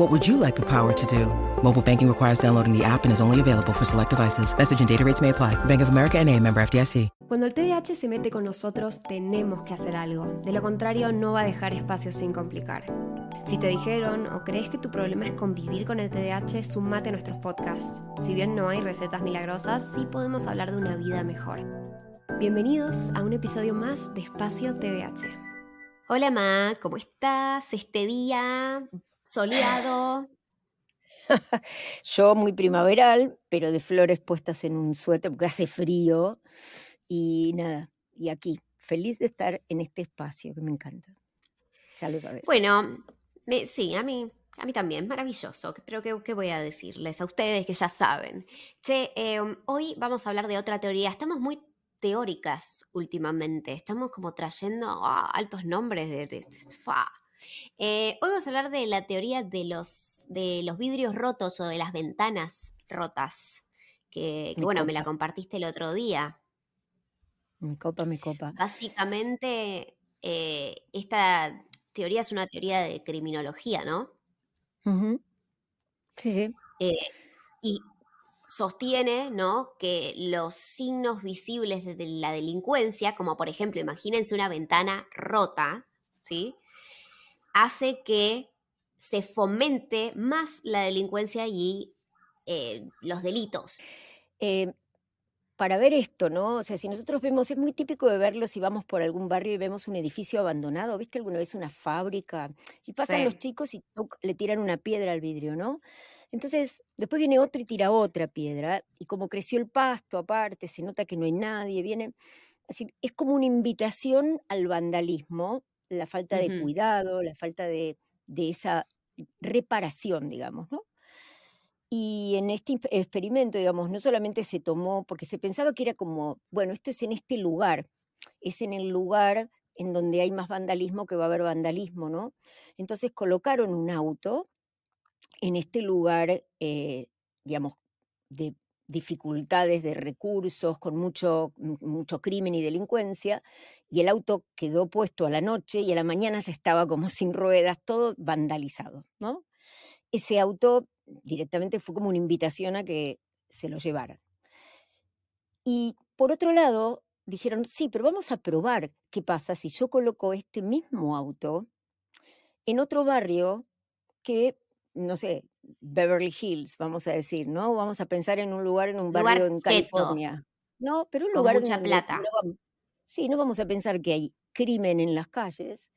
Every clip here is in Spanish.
What would you like the power to do? Mobile banking requires downloading the app and is only available for select devices. Message and data rates may apply. Bank of America and a member FDIC. Cuando el TDAH se mete con nosotros, tenemos que hacer algo. De lo contrario, no va a dejar espacio sin complicar. Si te dijeron o crees que tu problema es convivir con el TDAH, sumate a nuestros podcasts. Si bien no hay recetas milagrosas, sí podemos hablar de una vida mejor. Bienvenidos a un episodio más de Espacio TDAH. Hola Ma, ¿cómo estás? Este día soleado. Yo muy primaveral, pero de flores puestas en un suéter porque hace frío. Y nada, y aquí, feliz de estar en este espacio que me encanta. Ya lo sabes. Bueno, me- sí, a mí, a mí también, maravilloso. Pero ¿qué, qué voy a decirles a ustedes que ya saben? Che, eh, hoy vamos a hablar de otra teoría. Estamos muy teóricas últimamente. Estamos como trayendo ah, altos nombres de... de- fa. Eh, hoy vamos a hablar de la teoría de los, de los vidrios rotos o de las ventanas rotas. Que, que, Me bueno, me la compartiste el otro día. Mi copa, mi copa. Básicamente, eh, esta teoría es una teoría de criminología, ¿no? Sí, sí. Eh, y sostiene, ¿no? Que los signos visibles de la delincuencia, como por ejemplo, imagínense una ventana rota, ¿sí? Hace que se fomente más la delincuencia y eh, los delitos. Eh, para ver esto, ¿no? O sea, si nosotros vemos, es muy típico de verlo si vamos por algún barrio y vemos un edificio abandonado, ¿viste alguna vez una fábrica? Y pasan Sí. los chicos y le tiran una piedra al vidrio, ¿no? Entonces, después viene otro y tira otra piedra, y como creció el pasto aparte, se nota que no hay nadie, viene... Así, es como una invitación al vandalismo, la falta de cuidado, la falta de, de esa reparación, digamos, ¿no? Y en este experimento, digamos, no solamente se tomó, porque se pensaba que era como, bueno, esto es en este lugar, es en el lugar en donde hay más vandalismo que va a haber vandalismo, ¿no? Entonces colocaron un auto en este lugar, eh, digamos, de dificultades de recursos, con mucho, mucho crimen y delincuencia, y el auto quedó puesto a la noche y a la mañana ya estaba como sin ruedas, todo vandalizado, ¿no? Ese auto directamente fue como una invitación a que se lo llevaran. Y por otro lado, dijeron, sí, pero vamos a probar qué pasa si yo coloco este mismo auto en otro barrio que, no sé, Beverly Hills, vamos a decir, ¿no? Vamos a pensar en un lugar, en un Lugar barrio en. California. No, pero un Con lugar en mucha donde plata. no vamos- sí, no vamos a pensar que hay crimen en las calles.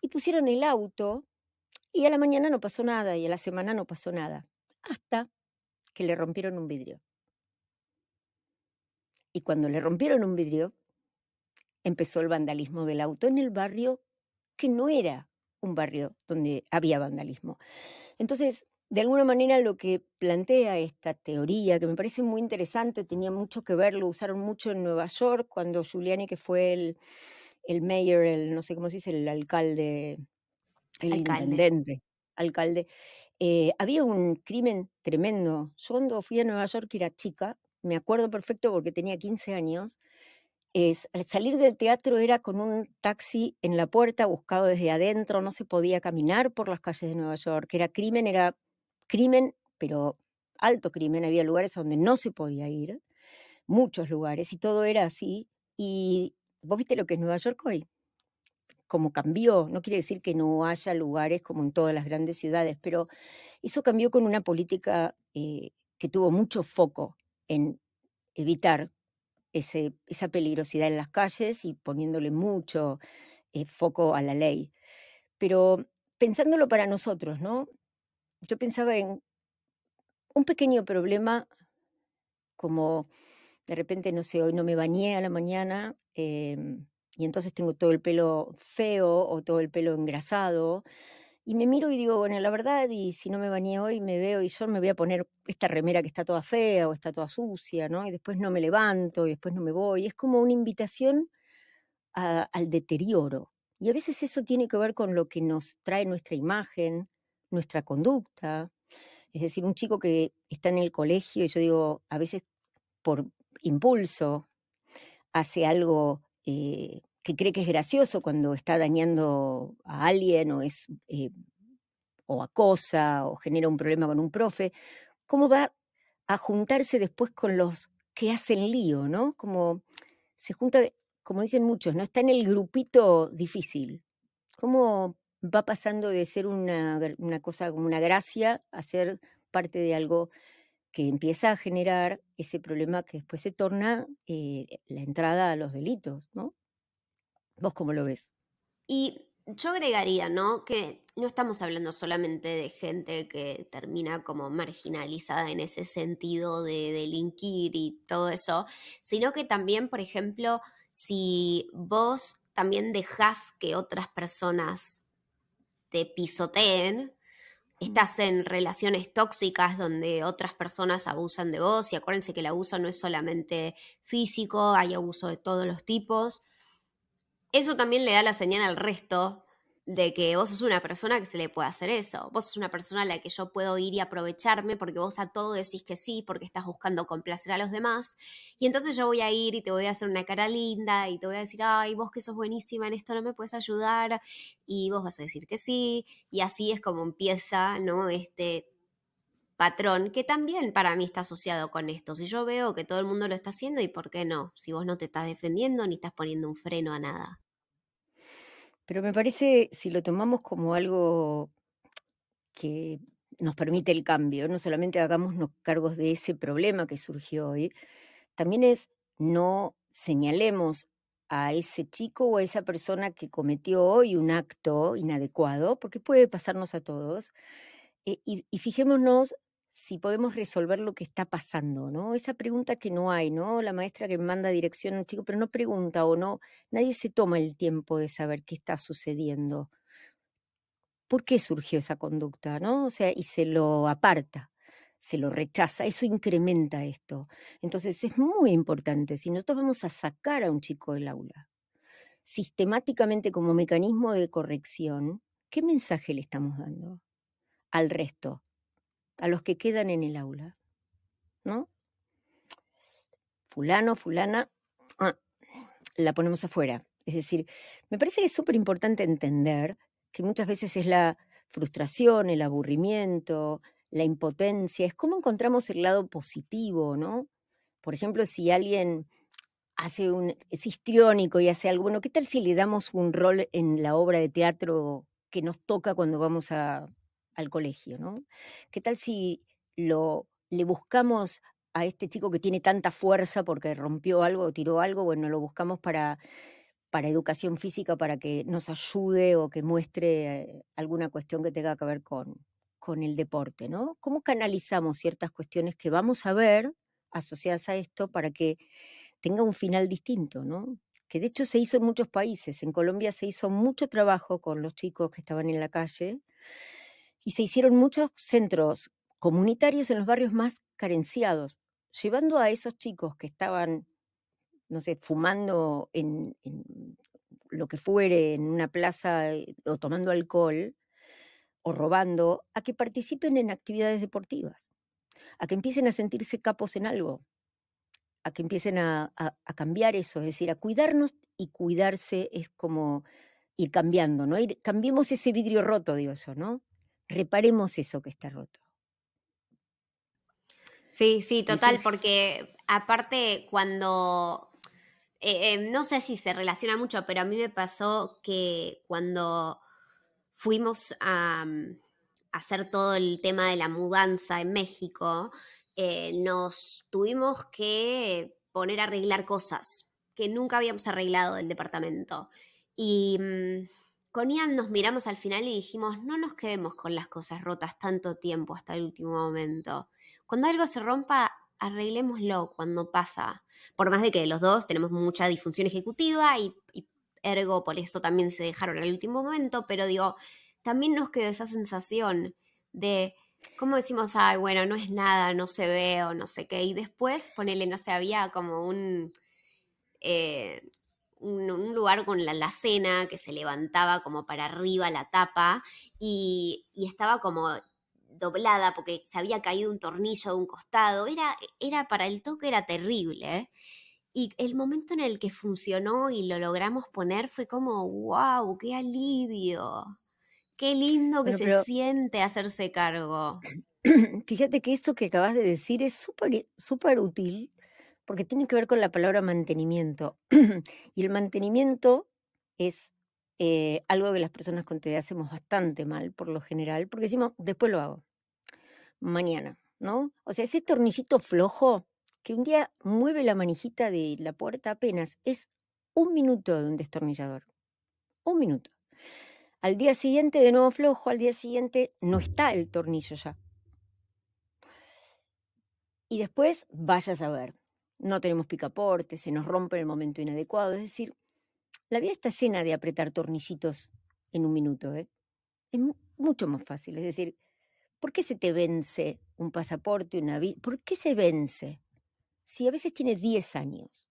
Y pusieron el auto y a la mañana no pasó nada y a la semana no pasó nada. Hasta que le rompieron un vidrio. Y cuando le rompieron un vidrio, empezó el vandalismo del auto en el barrio que no era un barrio donde había vandalismo. Entonces, de alguna manera lo que plantea esta teoría, que me parece muy interesante, tenía mucho que ver, lo usaron mucho en Nueva York, cuando Giuliani, que fue el, el mayor, el, no sé cómo se dice, el alcalde, el Alcalde. intendente, alcalde, eh, había un crimen tremendo. Yo cuando fui a Nueva York, que era chica, me acuerdo perfecto porque tenía 15 años, es, al salir del teatro era con un taxi en la puerta, buscado desde adentro, no se podía caminar por las calles de Nueva York, era crimen, era crimen, pero alto crimen, había lugares donde no se podía ir, muchos lugares, y todo era así. Y vos viste lo que es Nueva York hoy, como cambió, no quiere decir que no haya lugares como en todas las grandes ciudades, pero eso cambió con una política eh, que tuvo mucho foco en evitar esa peligrosidad en las calles y poniéndole mucho eh, foco a la ley. Pero pensándolo para nosotros, ¿no? Yo pensaba en un pequeño problema como de repente, no sé, hoy no me bañé a la mañana em, y entonces tengo todo el pelo feo o todo el pelo engrasado. Y me miro y digo, bueno, la verdad, y si no me bañé hoy, me veo y yo me voy a poner esta remera que está toda fea o está toda sucia, ¿no? Y después no me levanto y después no me voy. Es como una invitación al deterioro. Y a veces eso tiene que ver con lo que nos trae nuestra imagen, nuestra conducta. Es decir, un chico que está en el colegio, y yo digo, a veces por impulso, hace algo eh, que cree que es gracioso cuando está dañando a alguien o es eh, o acosa o genera un problema con un profe, ¿cómo va a juntarse después con los que hacen lío, ¿no? Como se junta, como dicen muchos, ¿no? Está en el grupito difícil. ¿Cómo va pasando de ser una, una cosa como una gracia a ser parte de algo que empieza a generar ese problema que después se torna eh, la entrada a los delitos, ¿no? ¿Vos cómo lo ves? Y yo agregaría, ¿no? Que no estamos hablando solamente de gente que termina como marginalizada en ese sentido de delinquir y todo eso, sino que también, por ejemplo, si vos también dejás que otras personas te pisoteen, estás en relaciones tóxicas donde otras personas abusan de vos y acuérdense que el abuso no es solamente físico, hay abuso de todos los tipos. Eso también le da la señal al resto de que vos sos una persona que se le puede hacer eso. Vos sos una persona a la que yo puedo ir y aprovecharme porque vos a todo decís que sí, porque estás buscando complacer a los demás. Y entonces yo voy a ir y te voy a hacer una cara linda y te voy a decir, ay, vos que sos buenísima en esto no me puedes ayudar. Y vos vas a decir que sí. Y así es como empieza, ¿no? Este patrón que también para mí está asociado con esto. Si yo veo que todo el mundo lo está haciendo, ¿y por qué no? Si vos no te estás defendiendo ni estás poniendo un freno a nada. Pero me parece, si lo tomamos como algo que nos permite el cambio, no solamente hagámonos cargos de ese problema que surgió hoy, también es no señalemos a ese chico o a esa persona que cometió hoy un acto inadecuado, porque puede pasarnos a todos, eh, y, y, fijémonos si podemos resolver lo que está pasando, ¿no? Esa pregunta que no hay, ¿no? La maestra que manda dirección a un chico, pero no pregunta o no, nadie se toma el tiempo de saber qué está sucediendo. ¿Por qué surgió esa conducta, no? O sea, y se lo aparta, se lo rechaza, eso incrementa esto. Entonces es muy importante, si nosotros vamos a sacar a un chico del aula, sistemáticamente como mecanismo de corrección, ¿qué mensaje le estamos dando al resto? A los que quedan en el aula, ¿no? Fulano, fulana, ah, la ponemos afuera. Es decir, me parece que es súper importante entender que muchas veces es la frustración, el aburrimiento, la impotencia, es cómo encontramos el lado positivo, ¿no? Por ejemplo, si alguien hace un, es histriónico y hace algo, bueno, ¿qué tal si le damos un rol en la obra de teatro que nos toca cuando vamos a, al colegio, ¿no? ¿Qué tal si lo, le buscamos a este chico que tiene tanta fuerza porque rompió algo o tiró algo? Bueno, lo buscamos para, para educación física, para que nos ayude o que muestre alguna cuestión que tenga que ver con, con el deporte, ¿no? ¿Cómo canalizamos ciertas cuestiones que vamos a ver asociadas a esto para que tenga un final distinto, ¿no? Que de hecho se hizo en muchos países. En Colombia se hizo mucho trabajo con los chicos que estaban en la calle y se hicieron muchos centros comunitarios en los barrios más carenciados, llevando a esos chicos que estaban, no sé, fumando en, lo que fuere, en una plaza eh, o tomando alcohol o robando, a que participen en actividades deportivas, a que empiecen a sentirse capos en algo, a que empiecen a, cambiar eso, es decir, a cuidarnos y cuidarse es como ir cambiando, ¿no? Ir, cambiemos ese vidrio roto, digo eso, ¿no? Reparemos eso que está roto. Sí, sí, total, porque aparte cuando, eh, eh, no sé si se relaciona mucho, pero a mí me pasó que cuando fuimos a, mm, hacer todo el tema de la mudanza en México, eh, nos tuvimos que poner a arreglar cosas que nunca habíamos arreglado del departamento. Y mm, con Ian nos miramos al final y dijimos, no nos quedemos con las cosas rotas tanto tiempo hasta el último momento. Cuando algo se rompa, arreglémoslo cuando pasa. Por más de que los dos tenemos mucha disfunción ejecutiva y, ergo por eso también se dejaron al último momento, pero digo, también nos quedó esa sensación de, ¿cómo decimos? Ay, bueno, no es nada, no se ve o no sé qué. Y después, ponele, no sé, había como un, eh, un, lugar con la alacena que se levantaba como para arriba la tapa y, y estaba como doblada porque se había caído un tornillo de un costado. Era, era para el toque era terrible. ¿eh? Y el momento en el que funcionó y lo logramos poner fue como, wow, qué alivio. Qué lindo que se siente hacerse cargo. Fíjate que esto que acabas de decir es súper súper útil porque tiene que ver con la palabra mantenimiento. y el mantenimiento es eh, algo que las personas con TDA hacemos bastante mal por lo general, porque decimos, después lo hago, mañana, ¿no? O sea, ese tornillito flojo que un día mueve la manijita de la puerta apenas, es un minuto de un destornillador. Un minuto. Al día siguiente, de nuevo flojo, al día siguiente no está el tornillo ya. Y después, vayas a ver, no tenemos picaporte, se nos rompe en el momento inadecuado. Es decir, la vida está llena de apretar tornillitos en un minuto. ¿eh? Es mucho más fácil. Es decir, ¿por qué se te vence un pasaporte, una vida? ¿Por qué se vence? Si a veces tiene 10 años.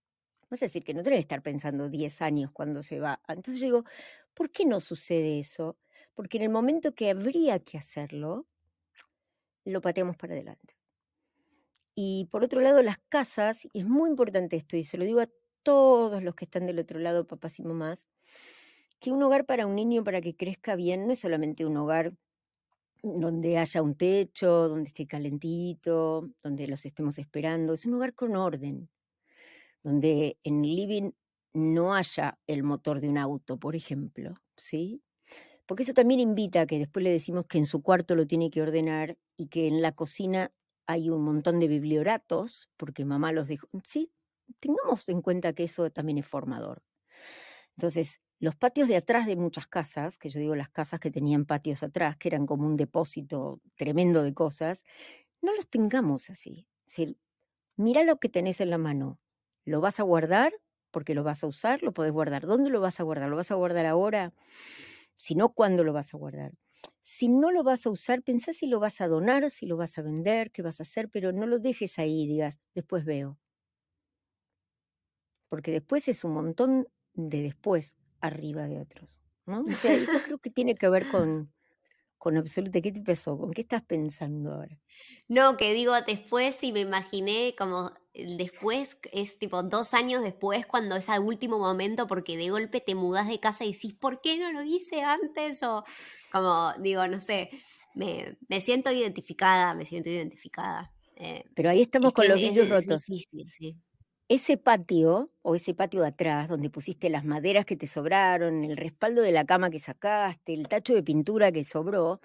Vas a decir que no debe estar pensando 10 años cuando se va. Entonces yo digo, ¿por qué no sucede eso? Porque en el momento que habría que hacerlo, lo pateamos para adelante. Y por otro lado, las casas, y es muy importante esto, y se lo digo a todos los que están del otro lado, papás y mamás, que un hogar para un niño, para que crezca bien, no es solamente un hogar donde haya un techo, donde esté calentito, donde los estemos esperando, es un hogar con orden, donde en living no haya el motor de un auto, por ejemplo, ¿sí? Porque eso también invita a que después le decimos que en su cuarto lo tiene que ordenar y que en la cocina hay un montón de biblioratos, porque mamá los dijo. Sí, tengamos en cuenta que eso también es formador. Entonces, los patios de atrás de muchas casas, que yo digo las casas que tenían patios atrás, que eran como un depósito tremendo de cosas, no los tengamos así. Es mira lo que tenés en la mano. ¿Lo vas a guardar? Porque lo vas a usar, lo podés guardar. ¿Dónde lo vas a guardar? ¿Lo vas a guardar ahora? Si no, ¿cuándo lo vas a guardar? Si no lo vas a usar, pensá si lo vas a donar, si lo vas a vender, qué vas a hacer, pero no lo dejes ahí digas, después veo. Porque después es un montón de después arriba de otros. ¿no? O sea, eso creo que tiene que ver con, con absoluta. ¿Qué te pasó? ¿Con qué estás pensando ahora? No, que digo después y me imaginé como después, es tipo dos años después, cuando es al último momento, porque de golpe te mudas de casa y decís, ¿por qué no lo hice antes? O como, digo, no sé, me, me siento identificada, me siento identificada. Eh, Pero ahí estamos con los vidrios rotos. Ese patio, o ese patio de atrás, donde pusiste las maderas que te sobraron, el respaldo de la cama que sacaste, el tacho de pintura que sobró,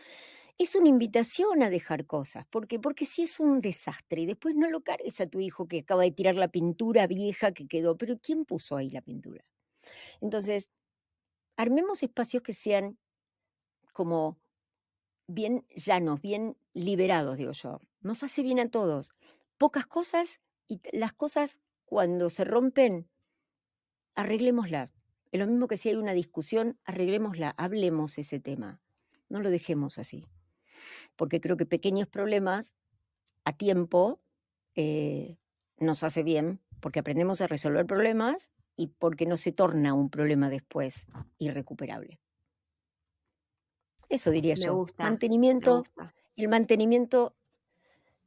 es una invitación a dejar cosas. ¿Por qué? Porque si es un desastre y después no lo cargues a tu hijo que acaba de tirar la pintura vieja que quedó, pero ¿quién puso ahí la pintura? Entonces, armemos espacios que sean como bien llanos, bien liberados, digo yo. Nos hace bien a todos. Pocas cosas y las cosas cuando se rompen, arreglémoslas. Es lo mismo que si hay una discusión, arreglémosla, hablemos ese tema. No lo dejemos así porque creo que pequeños problemas a tiempo eh, nos hace bien, porque aprendemos a resolver problemas y porque no se torna un problema después irrecuperable. Eso diría yo. Gusta, mantenimiento. El mantenimiento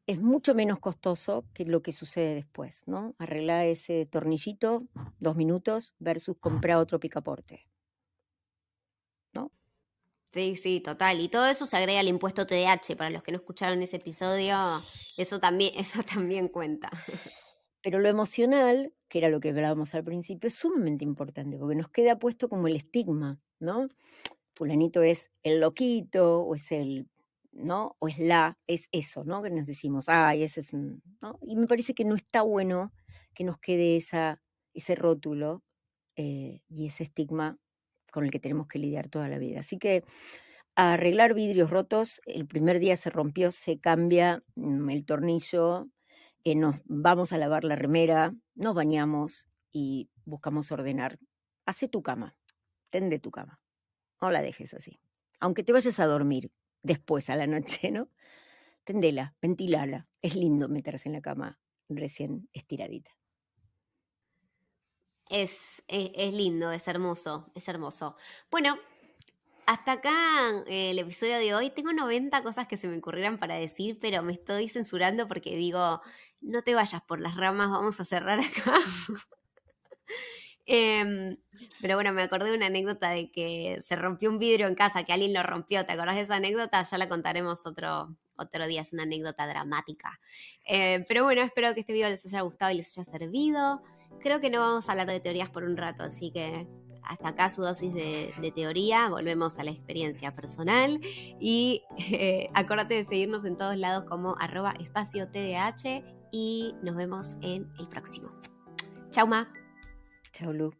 es mucho menos costoso que lo que sucede después, ¿no? Arreglar ese tornillito, dos minutos, versus comprar otro picaporte. Sí, sí, total. Y todo eso se agrega al impuesto TDH. Para los que no escucharon ese episodio, eso también, eso también cuenta. Pero lo emocional, que era lo que hablábamos al principio, es sumamente importante, porque nos queda puesto como el estigma, ¿no? Fulanito es el loquito, o es el, ¿no? O es la, es eso, ¿no? Que nos decimos, ay, ese es, ¿no? Y me parece que no está bueno que nos quede esa, ese rótulo eh, y ese estigma con el que tenemos que lidiar toda la vida. Así que arreglar vidrios rotos, el primer día se rompió, se cambia mm, el tornillo, eh, nos vamos a lavar la remera, nos bañamos y buscamos ordenar. Hace tu cama, tende tu cama, no la dejes así. Aunque te vayas a dormir después a la noche, ¿no? Tendela, ventilala. Es lindo meterse en la cama recién estiradita. Es, es, lindo, es hermoso, es hermoso. Bueno, hasta acá eh, el episodio de hoy. Tengo 90 cosas que se me ocurrieran para decir, pero me estoy censurando porque digo, no te vayas por las ramas, vamos a cerrar acá. Em, pero bueno, me acordé de una anécdota de que se rompió un vidrio en casa, que alguien lo rompió. ¿Te acordás de esa anécdota? Ya la contaremos otro, otro día, es una anécdota dramática. Eh, pero bueno, espero que este video les haya gustado y les haya servido. Creo que no vamos a hablar de teorías por un rato, así que hasta acá su dosis de, teoría, volvemos a la experiencia personal y eh, acuérdate de seguirnos en todos lados como arroba espacio TDH y nos vemos en el próximo. Chau, Ma. Chau, Lu.